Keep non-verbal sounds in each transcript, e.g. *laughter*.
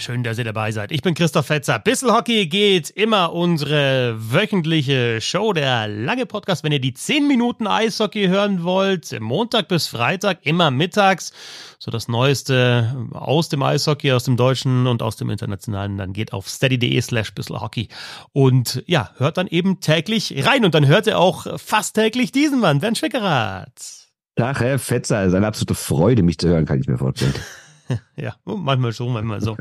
Schön, dass ihr dabei seid. Ich bin Christoph Fetzer. Bissel Hockey geht immer unsere wöchentliche Show, der lange Podcast. Wenn ihr die 10 Minuten Eishockey hören wollt, Montag bis Freitag, immer mittags, so das Neueste aus dem Eishockey, aus dem Deutschen und aus dem Internationalen, dann geht auf steady.de slash Hockey und ja, hört dann eben täglich rein und dann hört ihr auch fast täglich diesen Mann, Bernd Schwickerath. Ach, Herr Fetzer, es ist eine absolute Freude, mich zu hören, kann ich mir vorstellen. *laughs* Ja, manchmal so, manchmal so.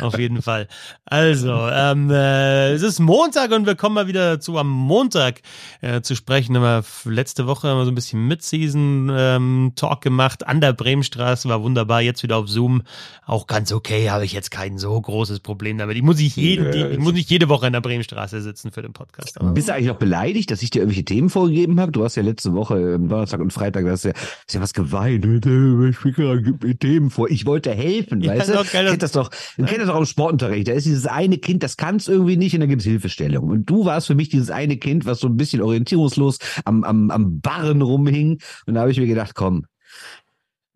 Auf jeden Fall. Also, ähm, äh, es ist Montag und wir kommen mal wieder dazu, am Montag äh, zu sprechen. Wir letzte Woche haben wir so ein bisschen Mid-Season-Talk ähm, gemacht. An der Bremenstraße war wunderbar. Jetzt wieder auf Zoom. Auch ganz okay, habe ich jetzt kein so großes Problem damit. Ich muss nicht, jeden, die, ich muss nicht jede Woche an der Bremenstraße sitzen für den Podcast. Aber Bist du eigentlich noch beleidigt, dass ich dir irgendwelche Themen vorgegeben habe? Du hast ja letzte Woche, ähm, Donnerstag und Freitag, du hast ja, hast ja was geweint. Ich mir Themen vor. Ich wollte helfen, ja, weißt du? Doch, kennt das doch, ja. kennt das doch im Sportunterricht. Da ist dieses eine Kind, das kann es irgendwie nicht und dann gibt es Hilfestellung. Und du warst für mich dieses eine Kind, was so ein bisschen orientierungslos am, am, am Barren rumhing. Und da habe ich mir gedacht, komm,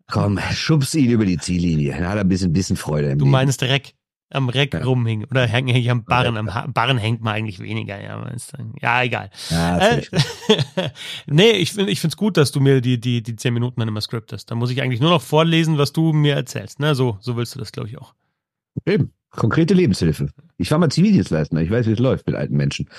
komm, schubst ihn über die Ziellinie. Dann hat er ein bisschen, bisschen Freude. Im du Leben. meinst Reck am Reck ja. rumhing. Oder hänge ich am Barren. Am ha Barren hängt man eigentlich weniger, ja. Ja, egal. Ja, äh, *laughs* nee, ich finde ich gut, dass du mir die, die, die zehn Minuten dann immer scriptest. Da muss ich eigentlich nur noch vorlesen, was du mir erzählst. Ne? So, so willst du das, glaube ich, auch. Eben. Konkrete Lebenshilfe. Ich war mal Zivildienstleister. Ich weiß, wie es läuft mit alten Menschen.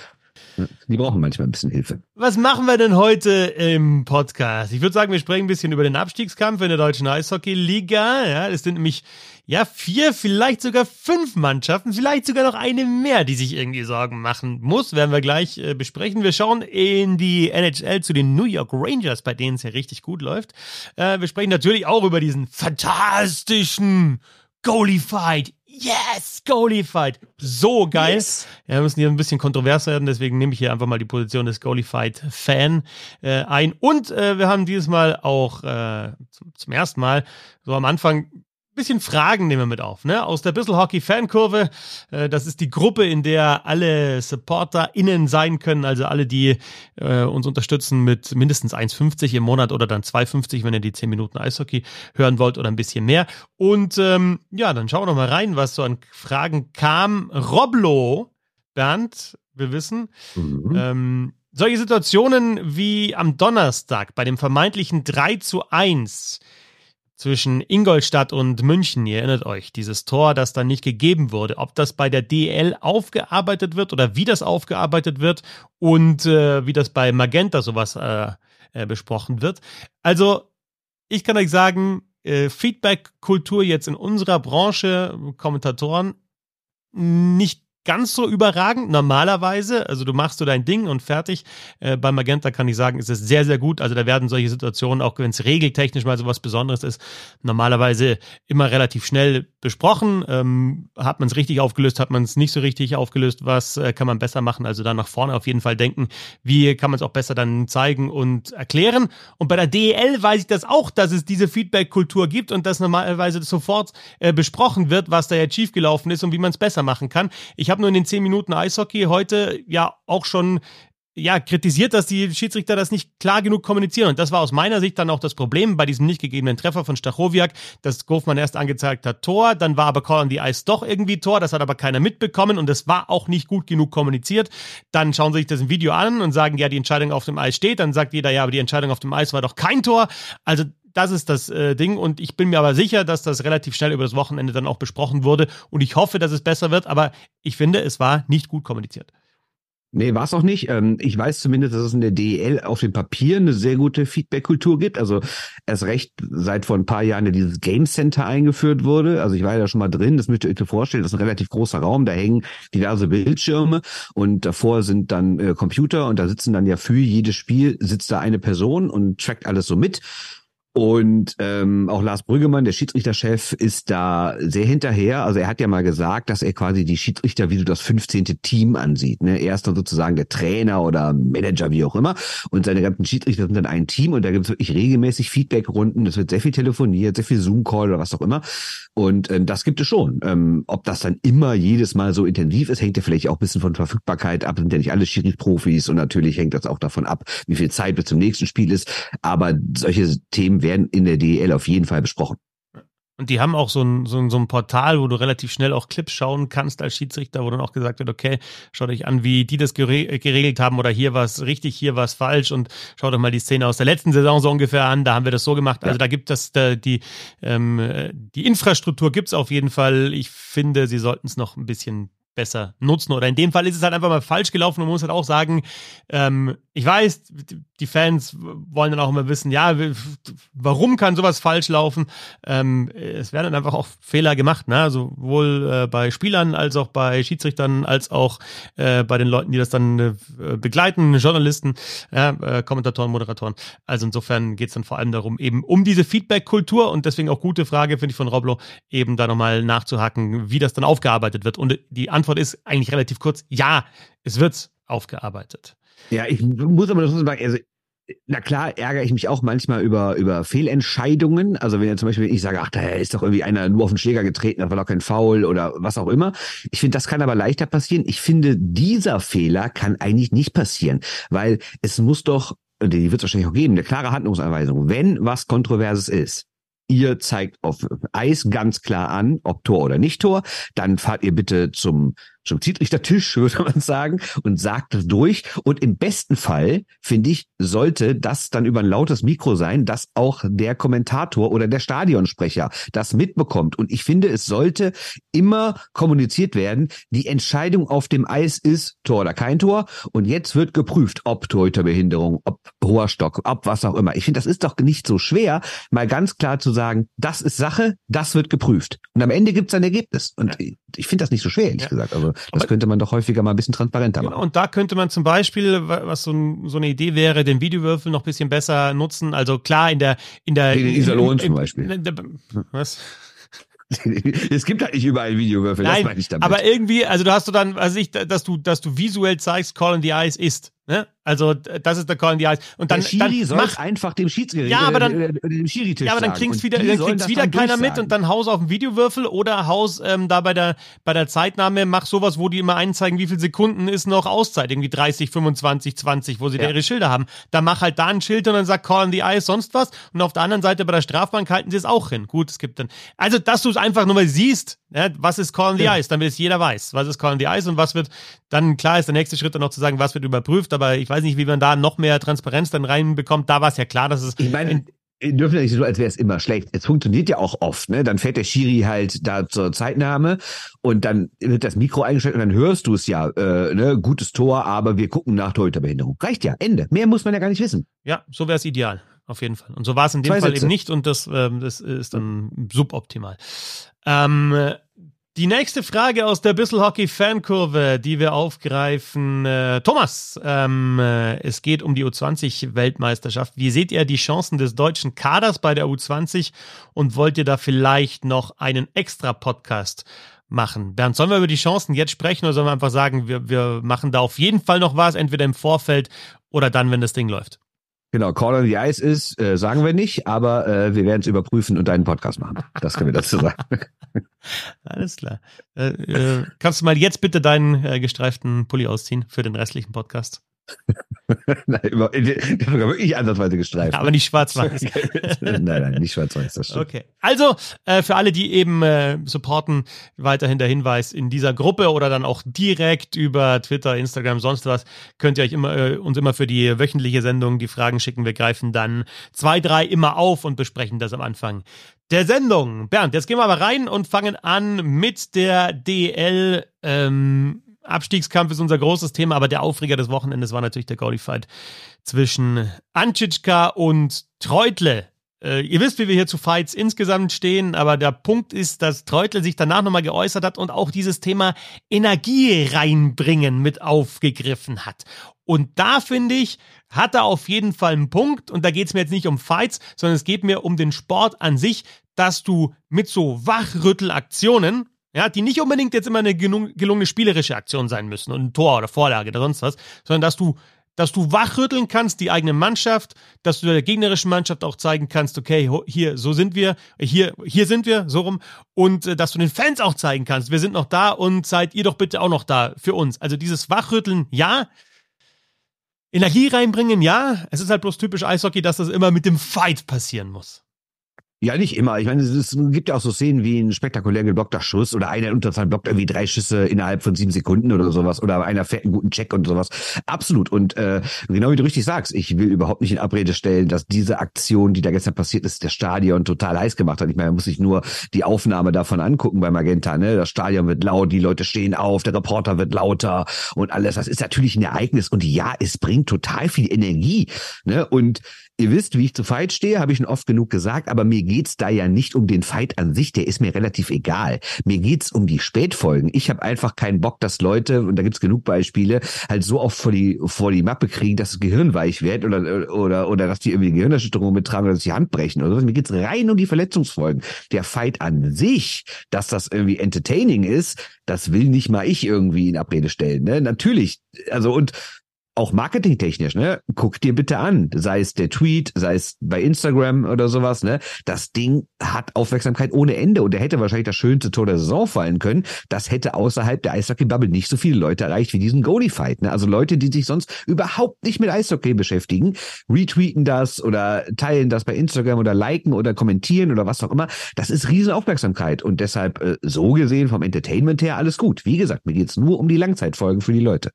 Die brauchen manchmal ein bisschen Hilfe. Was machen wir denn heute im Podcast? Ich würde sagen, wir sprechen ein bisschen über den Abstiegskampf in der deutschen Eishockey-Liga. Ja, es sind nämlich ja vier, vielleicht sogar fünf Mannschaften, vielleicht sogar noch eine mehr, die sich irgendwie Sorgen machen muss. Werden wir gleich äh, besprechen. Wir schauen in die NHL zu den New York Rangers, bei denen es ja richtig gut läuft. Äh, wir sprechen natürlich auch über diesen fantastischen Goalie-Fight Yes, Goalified. So geil. Yes. Ja, wir müssen hier ein bisschen kontrovers werden, deswegen nehme ich hier einfach mal die Position des Goalified-Fan äh, ein. Und äh, wir haben dieses Mal auch äh, zum, zum ersten Mal so am Anfang bisschen Fragen nehmen wir mit auf, ne? Aus der Bissel Hockey Fankurve. Äh, das ist die Gruppe, in der alle SupporterInnen sein können, also alle, die äh, uns unterstützen mit mindestens 1,50 im Monat oder dann 2,50, wenn ihr die 10 Minuten Eishockey hören wollt oder ein bisschen mehr. Und ähm, ja, dann schauen wir noch mal rein, was so an Fragen kam. Roblo, Bernd, wir wissen, mhm. ähm, solche Situationen wie am Donnerstag bei dem vermeintlichen 3 zu 1 zwischen Ingolstadt und München, ihr erinnert euch, dieses Tor, das dann nicht gegeben wurde, ob das bei der DL aufgearbeitet wird oder wie das aufgearbeitet wird und äh, wie das bei Magenta sowas äh, äh, besprochen wird. Also, ich kann euch sagen, äh, Feedback-Kultur jetzt in unserer Branche, Kommentatoren, nicht ganz so überragend normalerweise. Also du machst so dein Ding und fertig. Äh, bei Magenta kann ich sagen, ist es sehr, sehr gut. Also da werden solche Situationen, auch wenn es regeltechnisch mal so was Besonderes ist, normalerweise immer relativ schnell besprochen. Ähm, hat man es richtig aufgelöst, hat man es nicht so richtig aufgelöst, was äh, kann man besser machen? Also da nach vorne auf jeden Fall denken, wie kann man es auch besser dann zeigen und erklären. Und bei der DEL weiß ich das auch, dass es diese Feedback-Kultur gibt und dass normalerweise sofort äh, besprochen wird, was da jetzt schiefgelaufen ist und wie man es besser machen kann. Ich habe nur in den zehn Minuten Eishockey heute ja auch schon ja, kritisiert, dass die Schiedsrichter das nicht klar genug kommunizieren. Und das war aus meiner Sicht dann auch das Problem bei diesem nicht gegebenen Treffer von Stachowiak, dass Gofmann erst angezeigt hat Tor, dann war aber Call on the Ice doch irgendwie Tor, das hat aber keiner mitbekommen und es war auch nicht gut genug kommuniziert. Dann schauen sie sich das im Video an und sagen, ja, die Entscheidung auf dem Eis steht. Dann sagt jeder, ja, aber die Entscheidung auf dem Eis war doch kein Tor. Also das ist das äh, Ding und ich bin mir aber sicher, dass das relativ schnell über das Wochenende dann auch besprochen wurde und ich hoffe, dass es besser wird, aber ich finde, es war nicht gut kommuniziert. Nee, war es auch nicht. Ähm, ich weiß zumindest, dass es in der DEL auf dem Papier eine sehr gute Feedback-Kultur gibt. Also erst recht seit vor ein paar Jahren dieses Game Center eingeführt wurde. Also ich war ja da schon mal drin. Das müsst ihr euch vorstellen. Das ist ein relativ großer Raum. Da hängen diverse Bildschirme und davor sind dann äh, Computer und da sitzen dann ja für jedes Spiel sitzt da eine Person und trackt alles so mit. Und ähm, auch Lars Brüggemann, der Schiedsrichterchef, ist da sehr hinterher. Also er hat ja mal gesagt, dass er quasi die Schiedsrichter wie du das 15. Team ansieht. Ne? Er ist dann sozusagen der Trainer oder Manager, wie auch immer. Und seine ganzen Schiedsrichter sind dann ein Team und da gibt es wirklich regelmäßig Feedbackrunden. Es wird sehr viel telefoniert, sehr viel Zoom-Call oder was auch immer. Und ähm, das gibt es schon. Ähm, ob das dann immer jedes Mal so intensiv ist, hängt ja vielleicht auch ein bisschen von Verfügbarkeit ab. Sind ja nicht alle Schiri-Profis und natürlich hängt das auch davon ab, wie viel Zeit bis zum nächsten Spiel ist. Aber solche Themen werden in der DEL auf jeden Fall besprochen. Und die haben auch so ein, so, ein, so ein Portal, wo du relativ schnell auch Clips schauen kannst als Schiedsrichter, wo dann auch gesagt wird, okay, schau dich an, wie die das gere geregelt haben oder hier war es richtig, hier war es falsch und schau doch mal die Szene aus der letzten Saison so ungefähr an, da haben wir das so gemacht. Also da gibt es da, die, ähm, die Infrastruktur gibt's auf jeden Fall. Ich finde, sie sollten es noch ein bisschen besser nutzen. Oder in dem Fall ist es halt einfach mal falsch gelaufen. Und man muss halt auch sagen, ähm, ich weiß, die Fans wollen dann auch immer wissen, ja, warum kann sowas falsch laufen? Ähm, es werden dann einfach auch Fehler gemacht, ne? sowohl äh, bei Spielern als auch bei Schiedsrichtern, als auch äh, bei den Leuten, die das dann äh, begleiten, Journalisten, ja, äh, Kommentatoren, Moderatoren. Also insofern geht es dann vor allem darum, eben um diese Feedback-Kultur und deswegen auch gute Frage, finde ich, von Roblo, eben da nochmal nachzuhaken, wie das dann aufgearbeitet wird. Und die Antwort ist eigentlich relativ kurz, ja, es wird aufgearbeitet. Ja, ich muss aber noch sagen, also na klar ärgere ich mich auch manchmal über, über Fehlentscheidungen. Also wenn ja zum Beispiel ich sage, ach, da ist doch irgendwie einer nur auf den Schläger getreten, das war doch kein Foul oder was auch immer. Ich finde, das kann aber leichter passieren. Ich finde, dieser Fehler kann eigentlich nicht passieren, weil es muss doch, die wird es wahrscheinlich auch geben, eine klare Handlungsanweisung. Wenn was Kontroverses ist, ihr zeigt auf Eis ganz klar an, ob Tor oder nicht Tor, dann fahrt ihr bitte zum zum Schiedsrichtertisch, *laughs* würde man sagen, und sagt das durch. Und im besten Fall, finde ich, sollte das dann über ein lautes Mikro sein, dass auch der Kommentator oder der Stadionsprecher das mitbekommt. Und ich finde, es sollte immer kommuniziert werden, die Entscheidung auf dem Eis ist Tor oder kein Tor. Und jetzt wird geprüft, ob Torhüterbehinderung, ob hoher Stock, ob was auch immer. Ich finde, das ist doch nicht so schwer, mal ganz klar zu sagen, das ist Sache, das wird geprüft. Und am Ende gibt es ein Ergebnis. Und ich finde das nicht so schwer, ehrlich ja. gesagt. Also das könnte man doch häufiger mal ein bisschen transparenter machen. Und da könnte man zum Beispiel, was so, ein, so eine Idee wäre, den Videowürfel noch ein bisschen besser nutzen. Also klar, in der, in der. Den Iserlohn zum Beispiel. In der, was? *laughs* es gibt halt nicht überall Videowürfel, Nein, das meine ich damit. Aber irgendwie, also du hast du dann, also ich, dass du, dass du visuell zeigst, Call in the Eyes ist. Ne? Also das ist der Call in the Eyes. Und dann, der Schiri dann soll mach, einfach dem Schiedsrichter, ja, aber dann, äh, dem Schiri-Tisch Ja, aber dann klingt's wieder, dann klingt's wieder keiner mit und dann Haus auf dem Videowürfel oder Haus ähm, da bei der bei der Zeitnahme mach sowas, wo die immer einzeigen, wie viele Sekunden ist noch Auszeit, irgendwie 30, 25, 20, wo sie ja. da ihre Schilder haben. Da mach halt da ein Schild und dann sagt Call in the Eyes sonst was und auf der anderen Seite bei der Strafbank halten sie es auch hin. Gut, es gibt dann also, dass du es einfach nur mal siehst, ne, was ist Call in the ja. Eyes, damit es jeder weiß, was ist Call in the Eyes und was wird dann klar ist der nächste Schritt dann noch zu sagen, was wird überprüft, aber ich weiß nicht, wie man da noch mehr Transparenz dann reinbekommt. Da war es ja klar, dass es. Ich meine, dürfen ja nicht so, als wäre es immer schlecht. Es funktioniert ja auch oft, ne? Dann fährt der Schiri halt da zur Zeitnahme und dann wird das Mikro eingestellt und dann hörst du es ja, äh, ne? Gutes Tor, aber wir gucken nach Torhüterbehinderung. Reicht ja, Ende. Mehr muss man ja gar nicht wissen. Ja, so wäre es ideal, auf jeden Fall. Und so war es in dem Zwei Fall Sätze. eben nicht und das, ähm, das ist dann suboptimal. Ähm, die nächste Frage aus der Bissel-Hockey Fankurve, die wir aufgreifen. Äh, Thomas, ähm, äh, es geht um die U20-Weltmeisterschaft. Wie seht ihr die Chancen des deutschen Kaders bei der U20 und wollt ihr da vielleicht noch einen extra Podcast machen? Bernd, sollen wir über die Chancen jetzt sprechen oder sollen wir einfach sagen, wir, wir machen da auf jeden Fall noch was, entweder im Vorfeld oder dann, wenn das Ding läuft? Genau, Call on the Ice ist, äh, sagen wir nicht, aber äh, wir werden es überprüfen und einen Podcast machen. Das können wir dazu sagen. *laughs* Alles klar. Äh, äh, kannst du mal jetzt bitte deinen äh, gestreiften Pulli ausziehen für den restlichen Podcast? *laughs* nein, immer, der sogar wirklich ansatzweise gestreift. aber nicht schwarz-weiß. *laughs* nein, nein, nicht schwarz-weiß, das stimmt. Okay. Also, äh, für alle, die eben äh, supporten, weiterhin der Hinweis in dieser Gruppe oder dann auch direkt über Twitter, Instagram, sonst was, könnt ihr euch immer, äh, uns immer für die wöchentliche Sendung die Fragen schicken. Wir greifen dann zwei, drei immer auf und besprechen das am Anfang der Sendung. Bernd, jetzt gehen wir aber rein und fangen an mit der DL. Ähm, Abstiegskampf ist unser großes Thema, aber der Aufreger des Wochenendes war natürlich der Goalie-Fight zwischen Anschitschka und Treutle. Äh, ihr wisst, wie wir hier zu Fights insgesamt stehen, aber der Punkt ist, dass Treutle sich danach nochmal geäußert hat und auch dieses Thema Energie reinbringen mit aufgegriffen hat. Und da finde ich, hat er auf jeden Fall einen Punkt. Und da geht es mir jetzt nicht um Fights, sondern es geht mir um den Sport an sich, dass du mit so Wachrüttelaktionen, ja, die nicht unbedingt jetzt immer eine gelungene spielerische Aktion sein müssen und ein Tor oder Vorlage oder sonst was, sondern dass du, dass du wachrütteln kannst, die eigene Mannschaft, dass du der gegnerischen Mannschaft auch zeigen kannst, okay, hier, so sind wir, hier, hier sind wir, so rum, und äh, dass du den Fans auch zeigen kannst, wir sind noch da und seid ihr doch bitte auch noch da für uns. Also dieses Wachrütteln, ja, Energie reinbringen, ja, es ist halt bloß typisch Eishockey, dass das immer mit dem Fight passieren muss. Ja, nicht immer. Ich meine, es, gibt ja auch so Szenen wie ein spektakulär geblockter Schuss oder einer in Unterzahl blockt irgendwie drei Schüsse innerhalb von sieben Sekunden oder sowas oder einer fährt einen guten Check und sowas. Absolut. Und äh, genau wie du richtig sagst, ich will überhaupt nicht in Abrede stellen, dass diese Aktion, die da gestern passiert ist, der Stadion total heiß gemacht hat. Ich meine, man muss sich nur die Aufnahme davon angucken bei Magenta. Ne? Das Stadion wird laut, die Leute stehen auf, der Reporter wird lauter und alles. Das ist natürlich ein Ereignis. Und ja, es bringt total viel Energie. Ne? Und Ihr wisst, wie ich zu Fight stehe, habe ich schon oft genug gesagt, aber mir geht's da ja nicht um den Fight an sich, der ist mir relativ egal. Mir geht's um die Spätfolgen. Ich habe einfach keinen Bock, dass Leute, und da gibt's genug Beispiele, halt so oft vor die, vor die Mappe kriegen, dass das Gehirn weich wird oder, oder, oder dass die irgendwie Gehirnerschütterungen betragen oder dass die Hand brechen oder so. Mir geht's rein um die Verletzungsfolgen. Der Fight an sich, dass das irgendwie entertaining ist, das will nicht mal ich irgendwie in Abrede stellen. Ne? Natürlich, also und auch marketingtechnisch, ne? Guck dir bitte an, sei es der Tweet, sei es bei Instagram oder sowas, ne? Das Ding hat Aufmerksamkeit ohne Ende und er hätte wahrscheinlich das schönste Tor der Saison fallen können. Das hätte außerhalb der Eishockey-Bubble nicht so viele Leute erreicht wie diesen Goalie-Fight, ne? Also Leute, die sich sonst überhaupt nicht mit Eishockey beschäftigen, retweeten das oder teilen das bei Instagram oder liken oder kommentieren oder was auch immer. Das ist riesen Aufmerksamkeit und deshalb äh, so gesehen vom Entertainment her alles gut. Wie gesagt, mir geht's nur um die Langzeitfolgen für die Leute.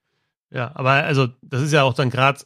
Ja, aber also das ist ja auch dann gerade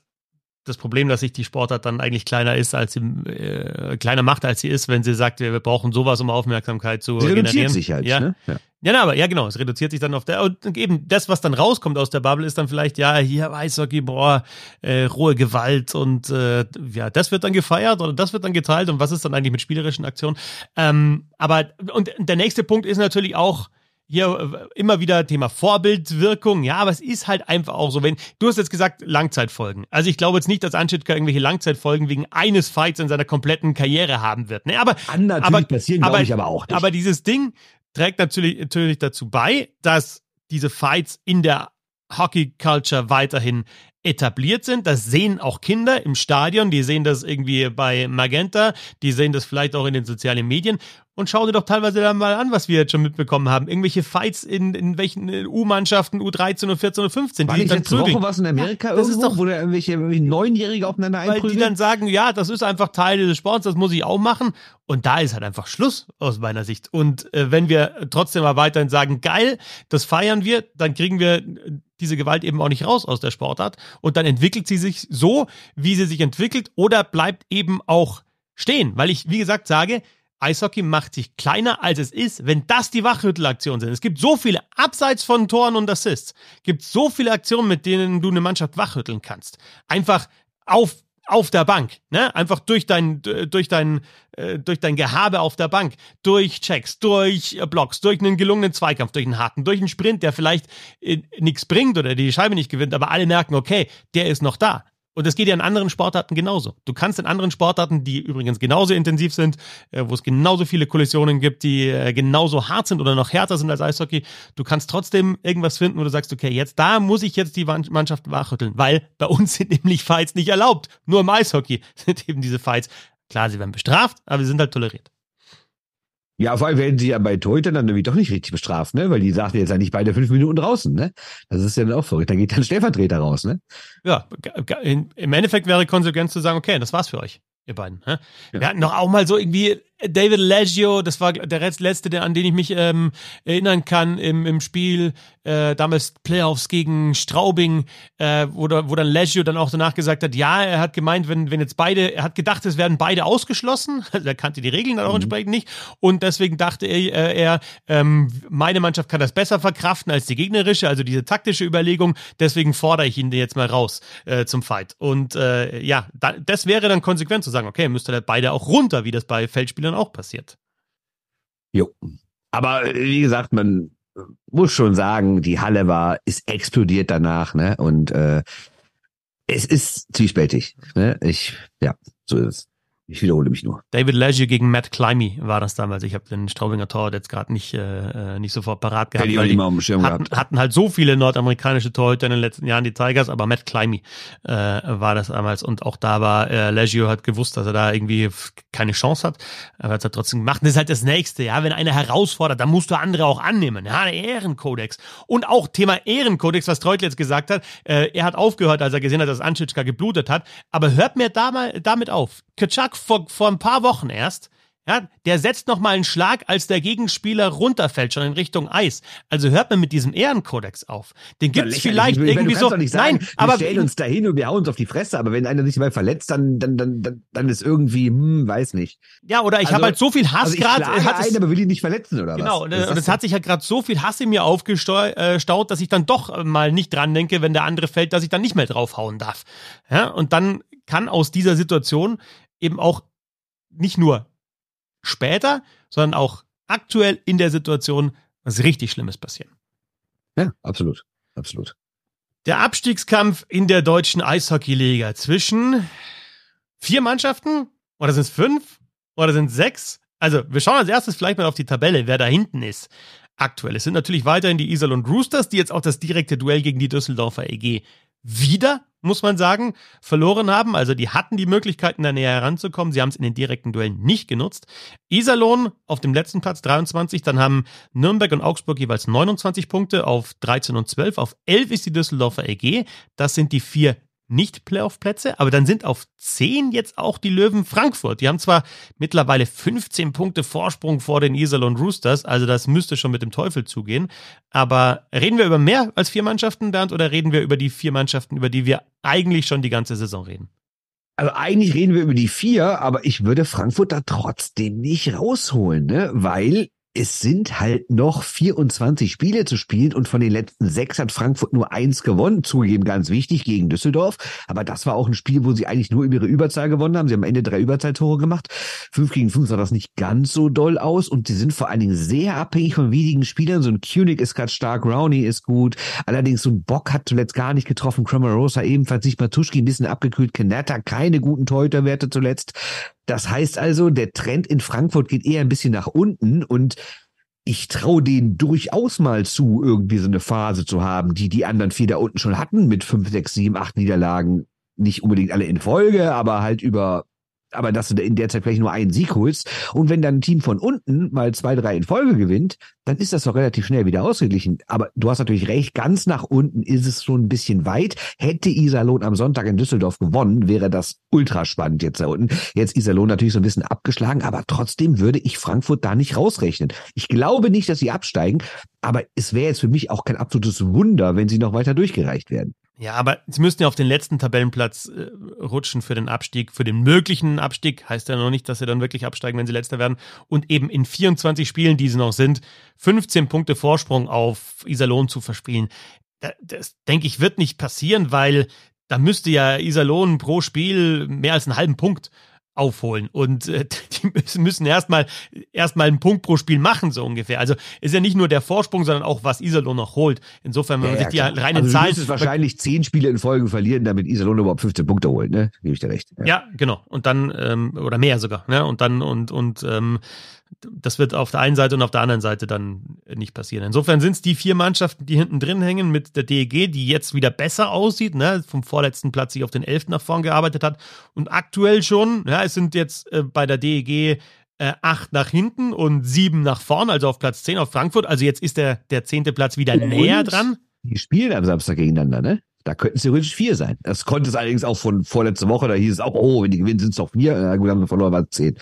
das Problem, dass sich die Sportart dann eigentlich kleiner ist, als sie äh, kleiner macht, als sie ist, wenn sie sagt, wir brauchen sowas, um Aufmerksamkeit zu sie generieren. Reduziert sich halt, ja? ne? Ja. Ja, aber ja, genau, es reduziert sich dann auf der und eben das, was dann rauskommt aus der Bubble, ist dann vielleicht ja hier Eishockey, boah, äh, rohe Gewalt und äh, ja, das wird dann gefeiert oder das wird dann geteilt und was ist dann eigentlich mit spielerischen Aktionen? Ähm, aber und der nächste Punkt ist natürlich auch hier äh, immer wieder Thema Vorbildwirkung, ja, aber es ist halt einfach auch so, wenn, du hast jetzt gesagt, Langzeitfolgen. Also ich glaube jetzt nicht, dass Anschitka irgendwelche Langzeitfolgen wegen eines Fights in seiner kompletten Karriere haben wird. Ne, aber, Kann natürlich aber, passieren, glaube ich aber auch nicht. Aber dieses Ding trägt natürlich, natürlich dazu bei, dass diese Fights in der Hockey Culture weiterhin etabliert sind. Das sehen auch Kinder im Stadion, die sehen das irgendwie bei Magenta, die sehen das vielleicht auch in den sozialen Medien und schau dir doch teilweise dann mal an, was wir jetzt schon mitbekommen haben. Irgendwelche Fights in, in welchen U-Mannschaften, U13 und 14 und 15. War die nicht dann letzte. Woche was in Amerika Ja, das irgendwo, ist doch- wo da irgendwelche, irgendwelche Neunjährige aufeinander Weil die einprügeln? dann sagen, ja, das ist einfach Teil des Sports, das muss ich auch machen. Und da ist halt einfach Schluss aus meiner Sicht. Und äh, wenn wir trotzdem mal weiterhin sagen, geil, das feiern wir, dann kriegen wir äh, diese Gewalt eben auch nicht raus aus der Sportart. Und dann entwickelt sie sich so, wie sie sich entwickelt, oder bleibt eben auch stehen. Weil ich, wie gesagt, sage, Eishockey macht sich kleiner, als es ist, wenn das die Wachrüttelaktionen sind. Es gibt so viele, abseits von Toren und Assists, gibt so viele Aktionen, mit denen du eine Mannschaft wachrütteln kannst. Einfach auf auf der Bank, ne? Einfach durch dein durch dein äh, durch dein Gehabe auf der Bank, durch Checks, durch Blocks, durch einen gelungenen Zweikampf, durch einen harten, durch einen Sprint, der vielleicht äh, nichts bringt oder die Scheibe nicht gewinnt, aber alle merken, okay, der ist noch da. Und das geht ja in anderen Sportarten genauso. Du kannst in anderen Sportarten, die übrigens genauso intensiv sind, äh, wo es genauso viele Kollisionen gibt, die äh, genauso hart sind oder noch härter sind als Eishockey, du kannst trotzdem irgendwas finden, wo du sagst, okay, jetzt da muss ich jetzt die Mannschaft wachrütteln, weil bei uns sind nämlich Fights nicht erlaubt. Nur im Eishockey *laughs* sind eben diese Fights. Klar, sie werden bestraft, aber sie sind halt toleriert. Ja, vor allem werden sie ja bei Torhütern dann nämlich doch nicht richtig bestraft, ne? Weil die sagen jetzt ja nicht beide fünf Minuten draußen, ne? Das ist ja dann auch verrückt. Da geht dann Stellvertreter raus, ne? Ja, im Endeffekt wäre konsequent zu sagen, okay, das war's für euch, ihr beiden. Hä? Ja. Wir hatten doch auch mal so irgendwie David Leggio, das war der letzte, der, an den ich mich ähm, erinnern kann im, im Spiel, äh, damals Playoffs gegen Straubing, äh, wo, da, wo dann Leggio dann auch danach gesagt hat, ja, er hat gemeint, wenn, wenn jetzt beide, er hat gedacht, es werden beide ausgeschlossen, *laughs* also er kannte die Regeln dann auch Mhm. entsprechend nicht und deswegen dachte er, äh, er ähm, meine Mannschaft kann das besser verkraften als die gegnerische, also diese taktische Überlegung, deswegen fordere ich ihn jetzt mal raus äh, zum Fight. Und äh, ja, da, das wäre dann konsequent zu sagen, okay, müsste er beide auch runter, wie das bei Feldspielern auch passiert. Jo. Aber äh, wie gesagt, man äh, muss schon sagen, die Halle war, ist explodiert danach, ne? Und äh, es ist zwiespältig. Ne? Ich, ja, so ist es. Ich wiederhole mich nur. David Leggio gegen Matt Climby war das damals. Ich habe den Straubinger Torwart jetzt gerade nicht, äh, äh, nicht sofort parat gehabt. Hätte ich auch nicht die mal auf dem Schirm hatten, gehabt. hatten halt so viele nordamerikanische Torhüter in den letzten Jahren, die Tigers, aber Matt Climby äh, war das damals. Und auch da war äh, Leggio hat gewusst, dass er da irgendwie keine Chance hat. Aber er hat es trotzdem gemacht. Und das ist halt das Nächste, ja. Wenn einer herausfordert, dann musst du andere auch annehmen. Ja, der Ehrenkodex. Und auch Thema Ehrenkodex, was Treutel jetzt gesagt hat. Äh, er hat aufgehört, als er gesehen hat, dass Anschitschka geblutet hat. Aber hört mir da mal, damit auf. Kaczak vor, vor ein paar Wochen erst Ja, der setzt noch mal einen Schlag, als der Gegenspieler runterfällt, schon in Richtung Eis. Also hört man mit diesem Ehrenkodex auf. Den gibt's Ja, vielleicht irgendwie so. sagen, Nein, wir aber stellen uns dahin und wir hauen uns auf die Fresse, aber wenn einer sich mal verletzt, dann, dann, dann, dann, dann ist irgendwie, hm, weiß nicht. ja, oder ich Also- habe halt so viel Hass Also ich gerade. schlage hat es- ein, aber will ihn nicht verletzen, oder Genau, was? äh, und es hat sich halt gerade so viel Hass in mir aufgestaut, dass ich dann doch äh, mal nicht dran denke, wenn der andere fällt, dass ich dann nicht mehr draufhauen darf. Ja, und dann kann aus dieser Situation eben auch nicht nur später, sondern auch aktuell in der Situation was richtig Schlimmes passieren. Ja, absolut. Absolut. Der Abstiegskampf in der deutschen Eishockeyliga zwischen vier Mannschaften oder sind es fünf oder sind es sechs? Also wir schauen als erstes vielleicht mal auf die Tabelle, wer da hinten ist. Aktuell. Es sind natürlich weiterhin die Isel und Roosters, die jetzt auch das direkte Duell gegen die Düsseldorfer EG wieder, muss man sagen, verloren haben. Also die hatten die Möglichkeiten, da näher heranzukommen. Sie haben es in den direkten Duellen nicht genutzt. Iserlohn auf dem letzten Platz 23, dann haben Nürnberg und Augsburg jeweils 29 Punkte auf 13 und 12. Auf 11 ist die Düsseldorfer EG. Das sind die vier nicht-Playoff-Plätze, aber dann sind auf 10 jetzt auch die Löwen Frankfurt. Die haben zwar mittlerweile 15 Punkte Vorsprung vor den Iserlohn Roosters, also das müsste schon mit dem Teufel zugehen. Aber reden wir über mehr als vier Mannschaften, Bernd, oder reden wir über die vier Mannschaften, über die wir eigentlich schon die ganze Saison reden? Also eigentlich reden wir über die vier, aber ich würde Frankfurt da trotzdem nicht rausholen, ne? Weil es sind halt noch 24 Spiele zu spielen und von den letzten sechs hat Frankfurt nur eins gewonnen. Zugegeben ganz wichtig gegen Düsseldorf. Aber das war auch ein Spiel, wo sie eigentlich nur über ihre Überzahl gewonnen haben. Sie haben am Ende drei Überzahltore gemacht. Fünf gegen fünf sah das nicht ganz so doll aus und sie sind vor allen Dingen sehr abhängig von wenigen Spielern. So ein Kunig ist gerade stark, Rowney ist gut. Allerdings so ein Bock hat zuletzt gar nicht getroffen. Cramarosa ebenfalls nicht. Matuschki ein bisschen abgekühlt. Kenata keine guten Torhüterwerte zuletzt. Das heißt also, der Trend in Frankfurt geht eher ein bisschen nach unten und ich traue denen durchaus mal zu, irgendwie so eine Phase zu haben, die die anderen vier da unten schon hatten mit fünf, sechs, sieben, acht Niederlagen. Nicht unbedingt alle in Folge, aber halt über, aber dass du in der Zeit vielleicht nur einen Sieg holst. Und wenn dann ein Team von unten mal zwei, drei in Folge gewinnt, dann ist das doch relativ schnell wieder ausgeglichen. Aber du hast natürlich recht, ganz nach unten ist es schon ein bisschen weit. Hätte Iserlohn am Sonntag in Düsseldorf gewonnen, wäre das ultra spannend jetzt da unten. Jetzt Iserlohn natürlich so ein bisschen abgeschlagen, aber trotzdem würde ich Frankfurt da nicht rausrechnen. Ich glaube nicht, dass sie absteigen, aber es wäre jetzt für mich auch kein absolutes Wunder, wenn sie noch weiter durchgereicht werden. Ja, aber sie müssten ja auf den letzten Tabellenplatz äh, rutschen für den Abstieg, für den möglichen Abstieg. Heißt ja noch nicht, dass sie dann wirklich absteigen, wenn sie letzter werden. Und eben in 24 Spielen, die sie noch sind, 15 Punkte Vorsprung auf Iserlohn zu verspielen. Das, das denke ich, wird nicht passieren, weil da müsste ja Iserlohn pro Spiel mehr als einen halben Punkt aufholen und äh, *laughs* die müssen, erstmal erstmal einen Punkt pro Spiel machen so ungefähr. Also ist ja nicht nur der Vorsprung, sondern auch was Iserlohn noch holt. Insofern, wenn man sich die klar. reinen also du Zahlen müsstest wahrscheinlich zehn Spiele in Folge verlieren, damit Iserlohn überhaupt 15 Punkte holt, ne? Gebe ich dir recht. Ja, genau. Und dann, ähm, oder mehr sogar, ne? Und dann, und, und ähm, das wird auf der einen Seite und auf der anderen Seite dann nicht passieren. Insofern sind es die vier Mannschaften, die hinten drin hängen mit der DEG, die jetzt wieder besser aussieht, ne? vom vorletzten Platz sich auf den elften nach vorn gearbeitet hat. Und aktuell schon, ja, es sind jetzt äh, bei der DEG äh, acht nach hinten und sieben nach vorn, also auf Platz zehn auf Frankfurt. Also jetzt ist der, der zehnte Platz wieder Und? näher dran. Die spielen am Samstag gegeneinander, ne? Da könnten es theoretisch vier sein. Das konnte es allerdings auch von vorletzte Woche, da hieß es auch, oh, wenn die gewinnen, sind es doch vier. Ja, gut, haben wir verloren, war es zehn.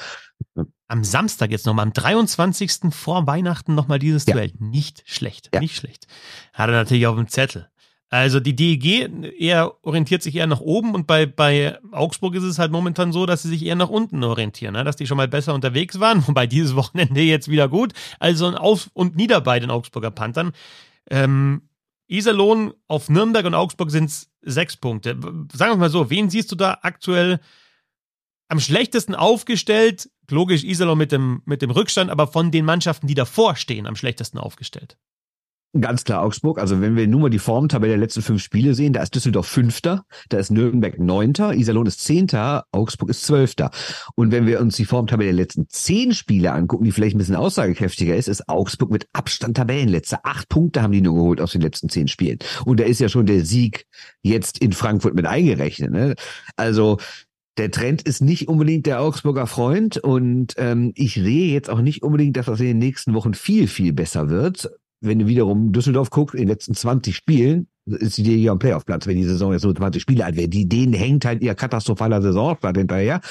Am Samstag jetzt nochmal, am 23. vor Weihnachten nochmal dieses Ja. Duell. Nicht schlecht, Ja. nicht schlecht. Hat er natürlich auf dem Zettel. Also die DEG eher orientiert sich eher nach oben und bei, bei Augsburg ist es halt momentan so, dass sie sich eher nach unten orientieren, ne? dass die schon mal besser unterwegs waren, *laughs* wobei dieses Wochenende jetzt wieder gut. Also ein Auf und Nieder bei den Augsburger Panthern. Ähm, Iserlohn auf Nürnberg und Augsburg sind es sechs Punkte. Sagen wir mal so, wen siehst du da aktuell am schlechtesten aufgestellt? Logisch Iserlohn mit dem, mit dem Rückstand, aber von den Mannschaften, die davor stehen, am schlechtesten aufgestellt. Ganz klar Augsburg. Also wenn wir nur mal die Formtabelle der letzten fünf Spiele sehen, da ist Düsseldorf Fünfter, da ist Nürnberg Neunter, Iserlohn ist Zehnter, Augsburg ist Zwölfter. Und wenn wir uns die Formtabelle der letzten zehn Spiele angucken, die vielleicht ein bisschen aussagekräftiger ist, ist Augsburg mit Abstand Tabellenletzter. Acht Punkte haben die nur geholt aus den letzten zehn Spielen. Und da ist ja schon der Sieg jetzt in Frankfurt mit eingerechnet. Ne? Also der Trend ist nicht unbedingt der Augsburger Freund und ähm, ich sehe jetzt auch nicht unbedingt, dass das in den nächsten Wochen viel, viel besser wird wenn du wiederum Düsseldorf guckst, in den letzten 20 Spielen, ist die hier am Playoff-Platz, wenn die Saison jetzt so 20 Spiele alt wäre. Die, denen hängt halt ihr katastrophaler Saisonstart hinterher.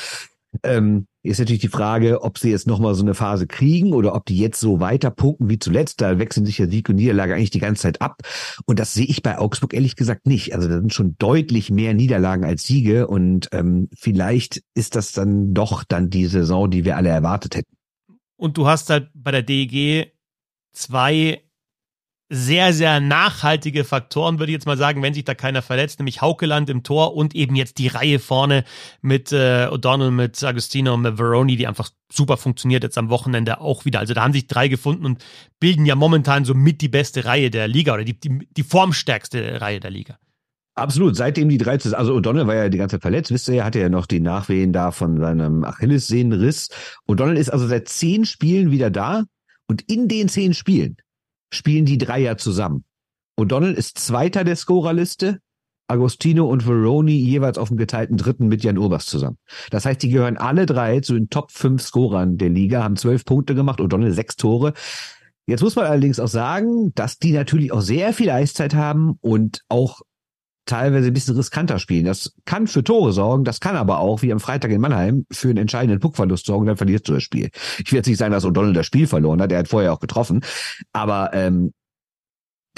Ähm, Ist natürlich die Frage, ob sie jetzt nochmal so eine Phase kriegen oder ob die jetzt so weiter punkten wie zuletzt. Da wechseln sich ja Sieg und Niederlage eigentlich die ganze Zeit ab. Und das sehe ich bei Augsburg ehrlich gesagt nicht. Also da sind schon deutlich mehr Niederlagen als Siege und ähm, vielleicht ist das dann doch dann die Saison, die wir alle erwartet hätten. Und du hast halt bei der DEG zwei sehr, sehr nachhaltige Faktoren, würde ich jetzt mal sagen, wenn sich da keiner verletzt, nämlich Haukeland im Tor und eben jetzt die Reihe vorne mit äh, O'Donnell, mit Agostino und mit Veroni, die einfach super funktioniert jetzt am Wochenende auch wieder. Also da haben sich drei gefunden und bilden ja momentan so mit die beste Reihe der Liga oder die, die, die formstärkste Reihe der Liga. Absolut, seitdem die 13, also O'Donnell war ja die ganze Zeit verletzt, wisst ihr, er hatte ja noch die Nachwehen da von seinem Achillessehnenriss. O'Donnell ist also seit zehn Spielen wieder da und in den zehn Spielen spielen die Dreier zusammen. O'Donnell ist Zweiter der Scorerliste, Agostino und Veroni jeweils auf dem geteilten Dritten mit Jan Urbas zusammen. Das heißt, die gehören alle drei zu den Top 5 Scorern der Liga, haben zwölf Punkte gemacht, O'Donnell sechs Tore. Jetzt muss man allerdings auch sagen, dass die natürlich auch sehr viel Eiszeit haben und auch teilweise ein bisschen riskanter spielen. Das kann für Tore sorgen, das kann aber auch, wie am Freitag in Mannheim, für einen entscheidenden Puckverlust sorgen, dann verlierst du das Spiel. Ich will jetzt nicht sagen, dass O'Donnell das Spiel verloren hat, er hat vorher auch getroffen, aber ähm,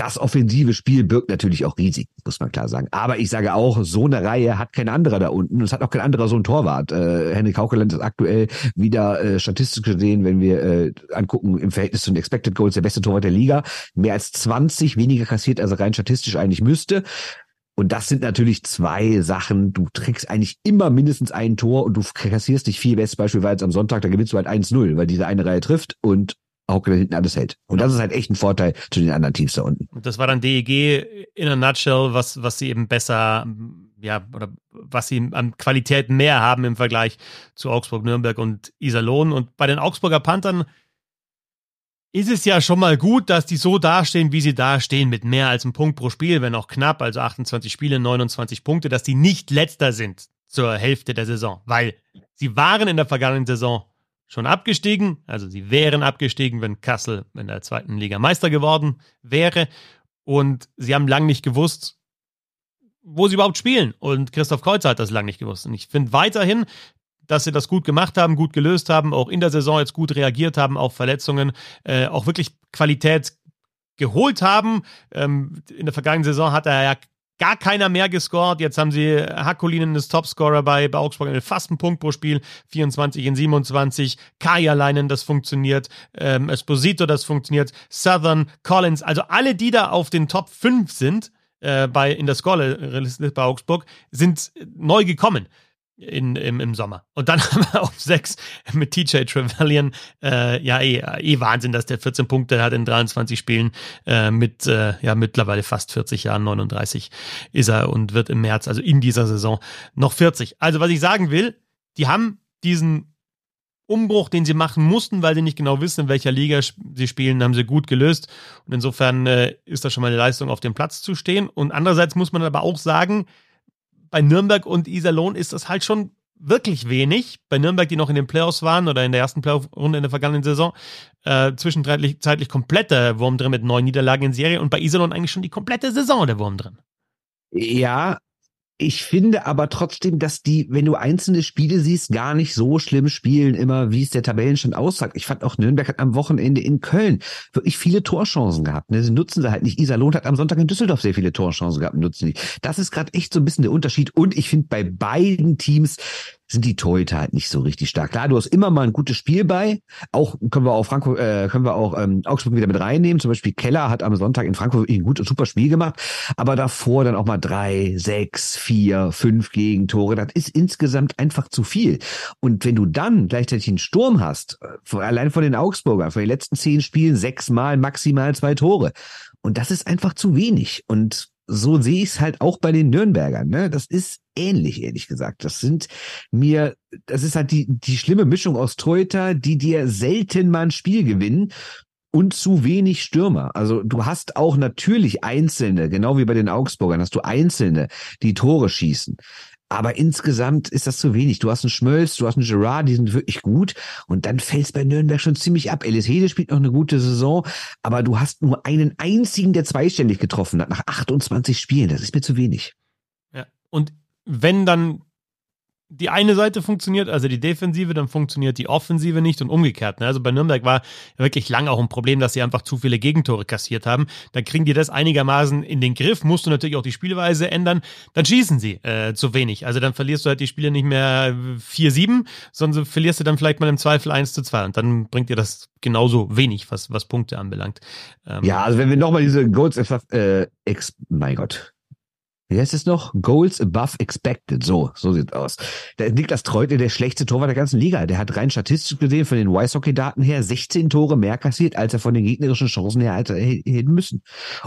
das offensive Spiel birgt natürlich auch Risiken, muss man klar sagen. Aber ich sage auch, so eine Reihe hat kein anderer da unten. Es hat auch kein anderer so ein Torwart. Äh, Henrik Haukeland ist aktuell wieder äh, statistisch gesehen, wenn wir äh, angucken, im Verhältnis zu den Expected Goals der beste Torwart der Liga. Mehr als 20 weniger kassiert, als er rein statistisch eigentlich müsste. Und das sind natürlich zwei Sachen. Du trägst eigentlich immer mindestens ein Tor und du kassierst dich viel besser. Beispielsweise am Sonntag, da gewinnst du halt 1-0, weil diese eine Reihe trifft und Hauke hinten alles hält. Und das ist halt echt ein Vorteil zu den anderen Teams da unten. Das war dann DEG in a nutshell, was, was sie eben besser, ja, oder was sie an Qualität mehr haben im Vergleich zu Augsburg, Nürnberg und Iserlohn. Und bei den Augsburger Panthern ist es ja schon mal gut, dass die so dastehen, wie sie dastehen, mit mehr als einem Punkt pro Spiel, wenn auch knapp, also 28 Spiele, 29 Punkte, dass die nicht letzter sind zur Hälfte der Saison, weil sie waren in der vergangenen Saison schon abgestiegen, also sie wären abgestiegen, wenn Kassel in der zweiten Liga Meister geworden wäre. Und sie haben lang nicht gewusst, wo sie überhaupt spielen. Und Christoph Kreuzer hat das lang nicht gewusst. Und ich finde weiterhin, dass sie das gut gemacht haben, gut gelöst haben, auch in der Saison jetzt gut reagiert haben auf Verletzungen, äh, auch wirklich Qualität geholt haben. Ähm, in der vergangenen Saison hat er ja gar keiner mehr gescored. Jetzt haben sie Hakulinen als Topscorer bei, bei Augsburg mit fast einen Punkt pro Spiel, 24 in 27. Kajaleinen, das funktioniert. Ähm, Esposito, das funktioniert. Southern, Collins, also alle, die da auf den Top 5 sind, äh, bei, in der Scoreliste bei Augsburg, sind neu gekommen in, im, im Sommer. Und dann *laughs* haben wir auf sechs mit TJ Trevelyan, äh, ja, eh, eh Wahnsinn, dass der 14 Punkte hat in 23 Spielen, äh, mit, äh, ja, mittlerweile fast 40 Jahren, 39 ist er und wird im März, also in dieser Saison, noch 40. Also, was ich sagen will, die haben diesen Umbruch, den sie machen mussten, weil sie nicht genau wissen, in welcher Liga sie spielen, haben sie gut gelöst. Und insofern äh, ist das schon mal eine Leistung, auf dem Platz zu stehen. Und andererseits muss man aber auch sagen, bei Nürnberg und Iserlohn ist das halt schon wirklich wenig. Bei Nürnberg, die noch in den Playoffs waren oder in der ersten Playoff-Runde in der vergangenen Saison, äh, zwischenzeitlich zeitlich komplette Wurm drin mit neun Niederlagen in Serie und bei Iserlohn eigentlich schon die komplette Saison der Wurm drin. Ja, ich finde aber trotzdem, dass die, wenn du einzelne Spiele siehst, gar nicht so schlimm spielen, immer wie es der Tabellenstand aussagt. Ich fand auch Nürnberg hat am Wochenende in Köln wirklich viele Torchancen gehabt. Ne? Sie nutzen sie halt nicht. Iserlohn hat am Sonntag in Düsseldorf sehr viele Torchancen gehabt, nutzen die. Das ist gerade echt so ein bisschen der Unterschied. Und ich finde bei beiden Teams sind die Torhüter halt nicht so richtig stark. Klar, du hast immer mal ein gutes Spiel bei. Auch können wir auch Frankfurt, äh, können wir auch ähm, Augsburg wieder mit reinnehmen. Zum Beispiel Keller hat am Sonntag in Frankfurt ein gut und super Spiel gemacht, aber davor dann auch mal drei, sechs, vier, fünf Gegentore. Das ist insgesamt einfach zu viel. Und wenn du dann gleichzeitig einen Sturm hast, äh, allein von den Augsburgern, von den letzten zehn Spielen sechsmal maximal zwei Tore. Und das ist einfach zu wenig. Und so sehe ich es halt auch bei den Nürnbergern. Ne? Das ist ähnlich, ehrlich gesagt. Das sind mir, das ist halt die, die schlimme Mischung aus Torhüter, die dir selten mal ein Spiel gewinnen und zu wenig Stürmer. Also du hast auch natürlich Einzelne, genau wie bei den Augsburgern, hast du Einzelne, die Tore schießen. Aber insgesamt ist das zu wenig. Du hast einen Schmölz, du hast einen Gerard, die sind wirklich gut. Und dann fällt es bei Nürnberg schon ziemlich ab. Elis Hede spielt noch eine gute Saison, aber du hast nur einen einzigen, der zweistellig getroffen hat, nach 28 Spielen. Das ist mir zu wenig. Ja. Und wenn dann die eine Seite funktioniert, also die Defensive, dann funktioniert die Offensive nicht und umgekehrt. Ne? Also bei Nürnberg war wirklich lange auch ein Problem, dass sie einfach zu viele Gegentore kassiert haben. Dann kriegen die das einigermaßen in den Griff, musst du natürlich auch die Spielweise ändern, dann schießen sie äh, zu wenig. Also dann verlierst du halt die Spiele nicht mehr 4-7, sondern verlierst du dann vielleicht mal im Zweifel 1 zu 2 und dann bringt dir das genauso wenig, was, was Punkte anbelangt. Ähm, ja, also wenn wir nochmal diese Goals, äh, ex, mein Gott, heißt es noch? Goals above expected. So, so sieht's aus. Der Niklas Treute, der schlechteste Torwart der ganzen Liga. Der hat rein statistisch gesehen von den Eishockey-Daten her 16 Tore mehr kassiert, als er von den gegnerischen Chancen her hätte hin müssen.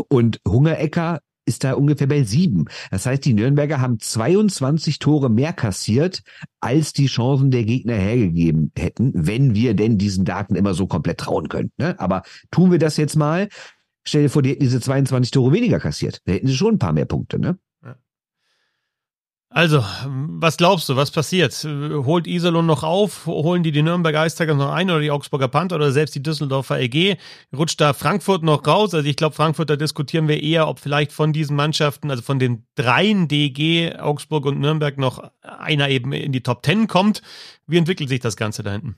Und Hungerecker ist da ungefähr bei sieben. Das heißt, die Nürnberger haben 22 Tore mehr kassiert, als die Chancen der Gegner hergegeben hätten, wenn wir denn diesen Daten immer so komplett trauen könnten. Ne? Aber tun wir das jetzt mal. Stell dir vor, die hätten diese 22 Tore weniger kassiert. Da hätten sie schon ein paar mehr Punkte, ne? Also, was glaubst du, was passiert? Holt Iserlohn noch auf? Holen die die Nürnberger Eistager noch ein oder die Augsburger Panther oder selbst die Düsseldorfer EG? Rutscht da Frankfurt noch raus? Also ich glaube, Frankfurt, da diskutieren wir eher, ob vielleicht von diesen Mannschaften, also von den dreien DG, Augsburg und Nürnberg noch einer eben in die Top Ten kommt. Wie entwickelt sich das Ganze da hinten?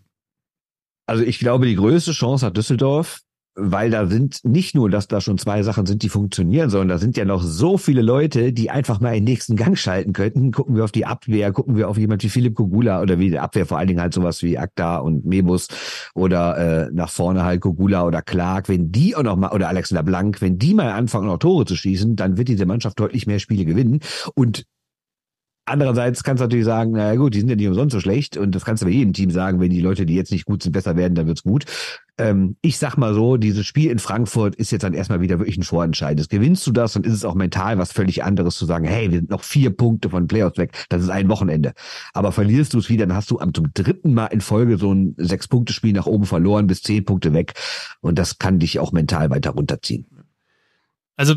Also ich glaube, die größte Chance hat Düsseldorf weil da sind nicht nur, dass da schon zwei Sachen sind, die funktionieren, sondern da sind ja noch so viele Leute, die einfach mal den nächsten Gang schalten könnten. Gucken wir auf die Abwehr, gucken wir auf jemand wie Philipp Kogula oder wie die Abwehr vor allen Dingen halt sowas wie Akta und Mebus oder äh, nach vorne halt Kogula oder Clark. Wenn die auch noch mal, oder Alexander Blank, wenn die mal anfangen, noch Tore zu schießen, dann wird diese Mannschaft deutlich mehr Spiele gewinnen. Und Andererseits kannst du natürlich sagen, na gut, die sind ja nicht umsonst so schlecht und das kannst du bei jedem Team sagen, wenn die Leute, die jetzt nicht gut sind, besser werden, dann wird's gut. Ähm, ich sag mal so, dieses Spiel in Frankfurt ist jetzt dann erstmal wieder wirklich ein Vorentscheid. Das gewinnst du das, dann ist es auch mental was völlig anderes zu sagen, hey, wir sind noch vier Punkte von Playoffs weg, das ist ein Wochenende. Aber verlierst du es wieder, dann hast du am zum dritten Mal in Folge so ein Sechs-Punkte-Spiel nach oben verloren, bis zehn Punkte weg und das kann dich auch mental weiter runterziehen. Also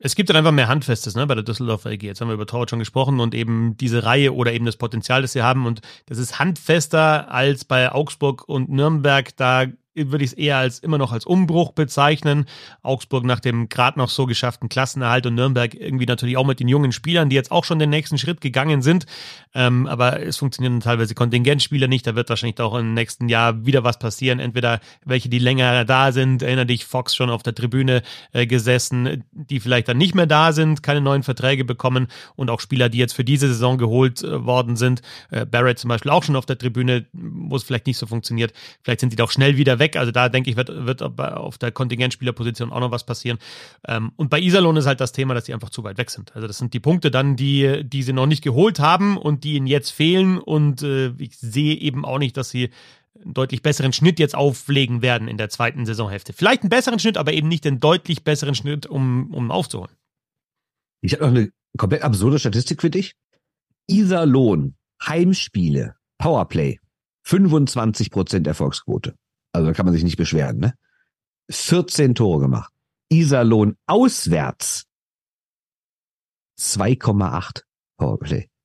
es gibt dann einfach mehr Handfestes ne, bei der Düsseldorfer EG. Jetzt haben wir über Torwart schon gesprochen und eben diese Reihe oder eben das Potenzial, das sie haben. Und das ist handfester als bei Augsburg und Nürnberg. Da würde ich es eher als immer noch als Umbruch bezeichnen. Augsburg nach dem gerade noch so geschafften Klassenerhalt und Nürnberg irgendwie natürlich auch mit den jungen Spielern, die jetzt auch schon den nächsten Schritt gegangen sind. Ähm, aber es funktionieren teilweise Kontingentspieler nicht. Da wird wahrscheinlich auch im nächsten Jahr wieder was passieren. Entweder welche, die länger da sind, erinnere dich, Fox schon auf der Tribüne äh, gesessen, die vielleicht dann nicht mehr da sind, keine neuen Verträge bekommen und auch Spieler, die jetzt für diese Saison geholt äh, worden sind. Äh, Barrett zum Beispiel auch schon auf der Tribüne, wo es vielleicht nicht so funktioniert. Vielleicht sind die doch schnell wieder weg weg. Also da denke ich, wird, wird auf der Kontingentspielerposition auch noch was passieren. Ähm, und bei Iserlohn ist halt das Thema, dass sie einfach zu weit weg sind. Also das sind die Punkte dann, die, die sie noch nicht geholt haben und die ihnen jetzt fehlen. Und äh, ich sehe eben auch nicht, dass sie einen deutlich besseren Schnitt jetzt auflegen werden in der zweiten Saisonhälfte. Vielleicht einen besseren Schnitt, aber eben nicht den deutlich besseren Schnitt, um, um aufzuholen. Ich habe noch eine komplett absurde Statistik für dich. Iserlohn, Heimspiele, Powerplay, 25% Erfolgsquote. Also da kann man sich nicht beschweren, ne? 14 Tore gemacht. Iserlohn auswärts 2,8 Powerplay. *laughs*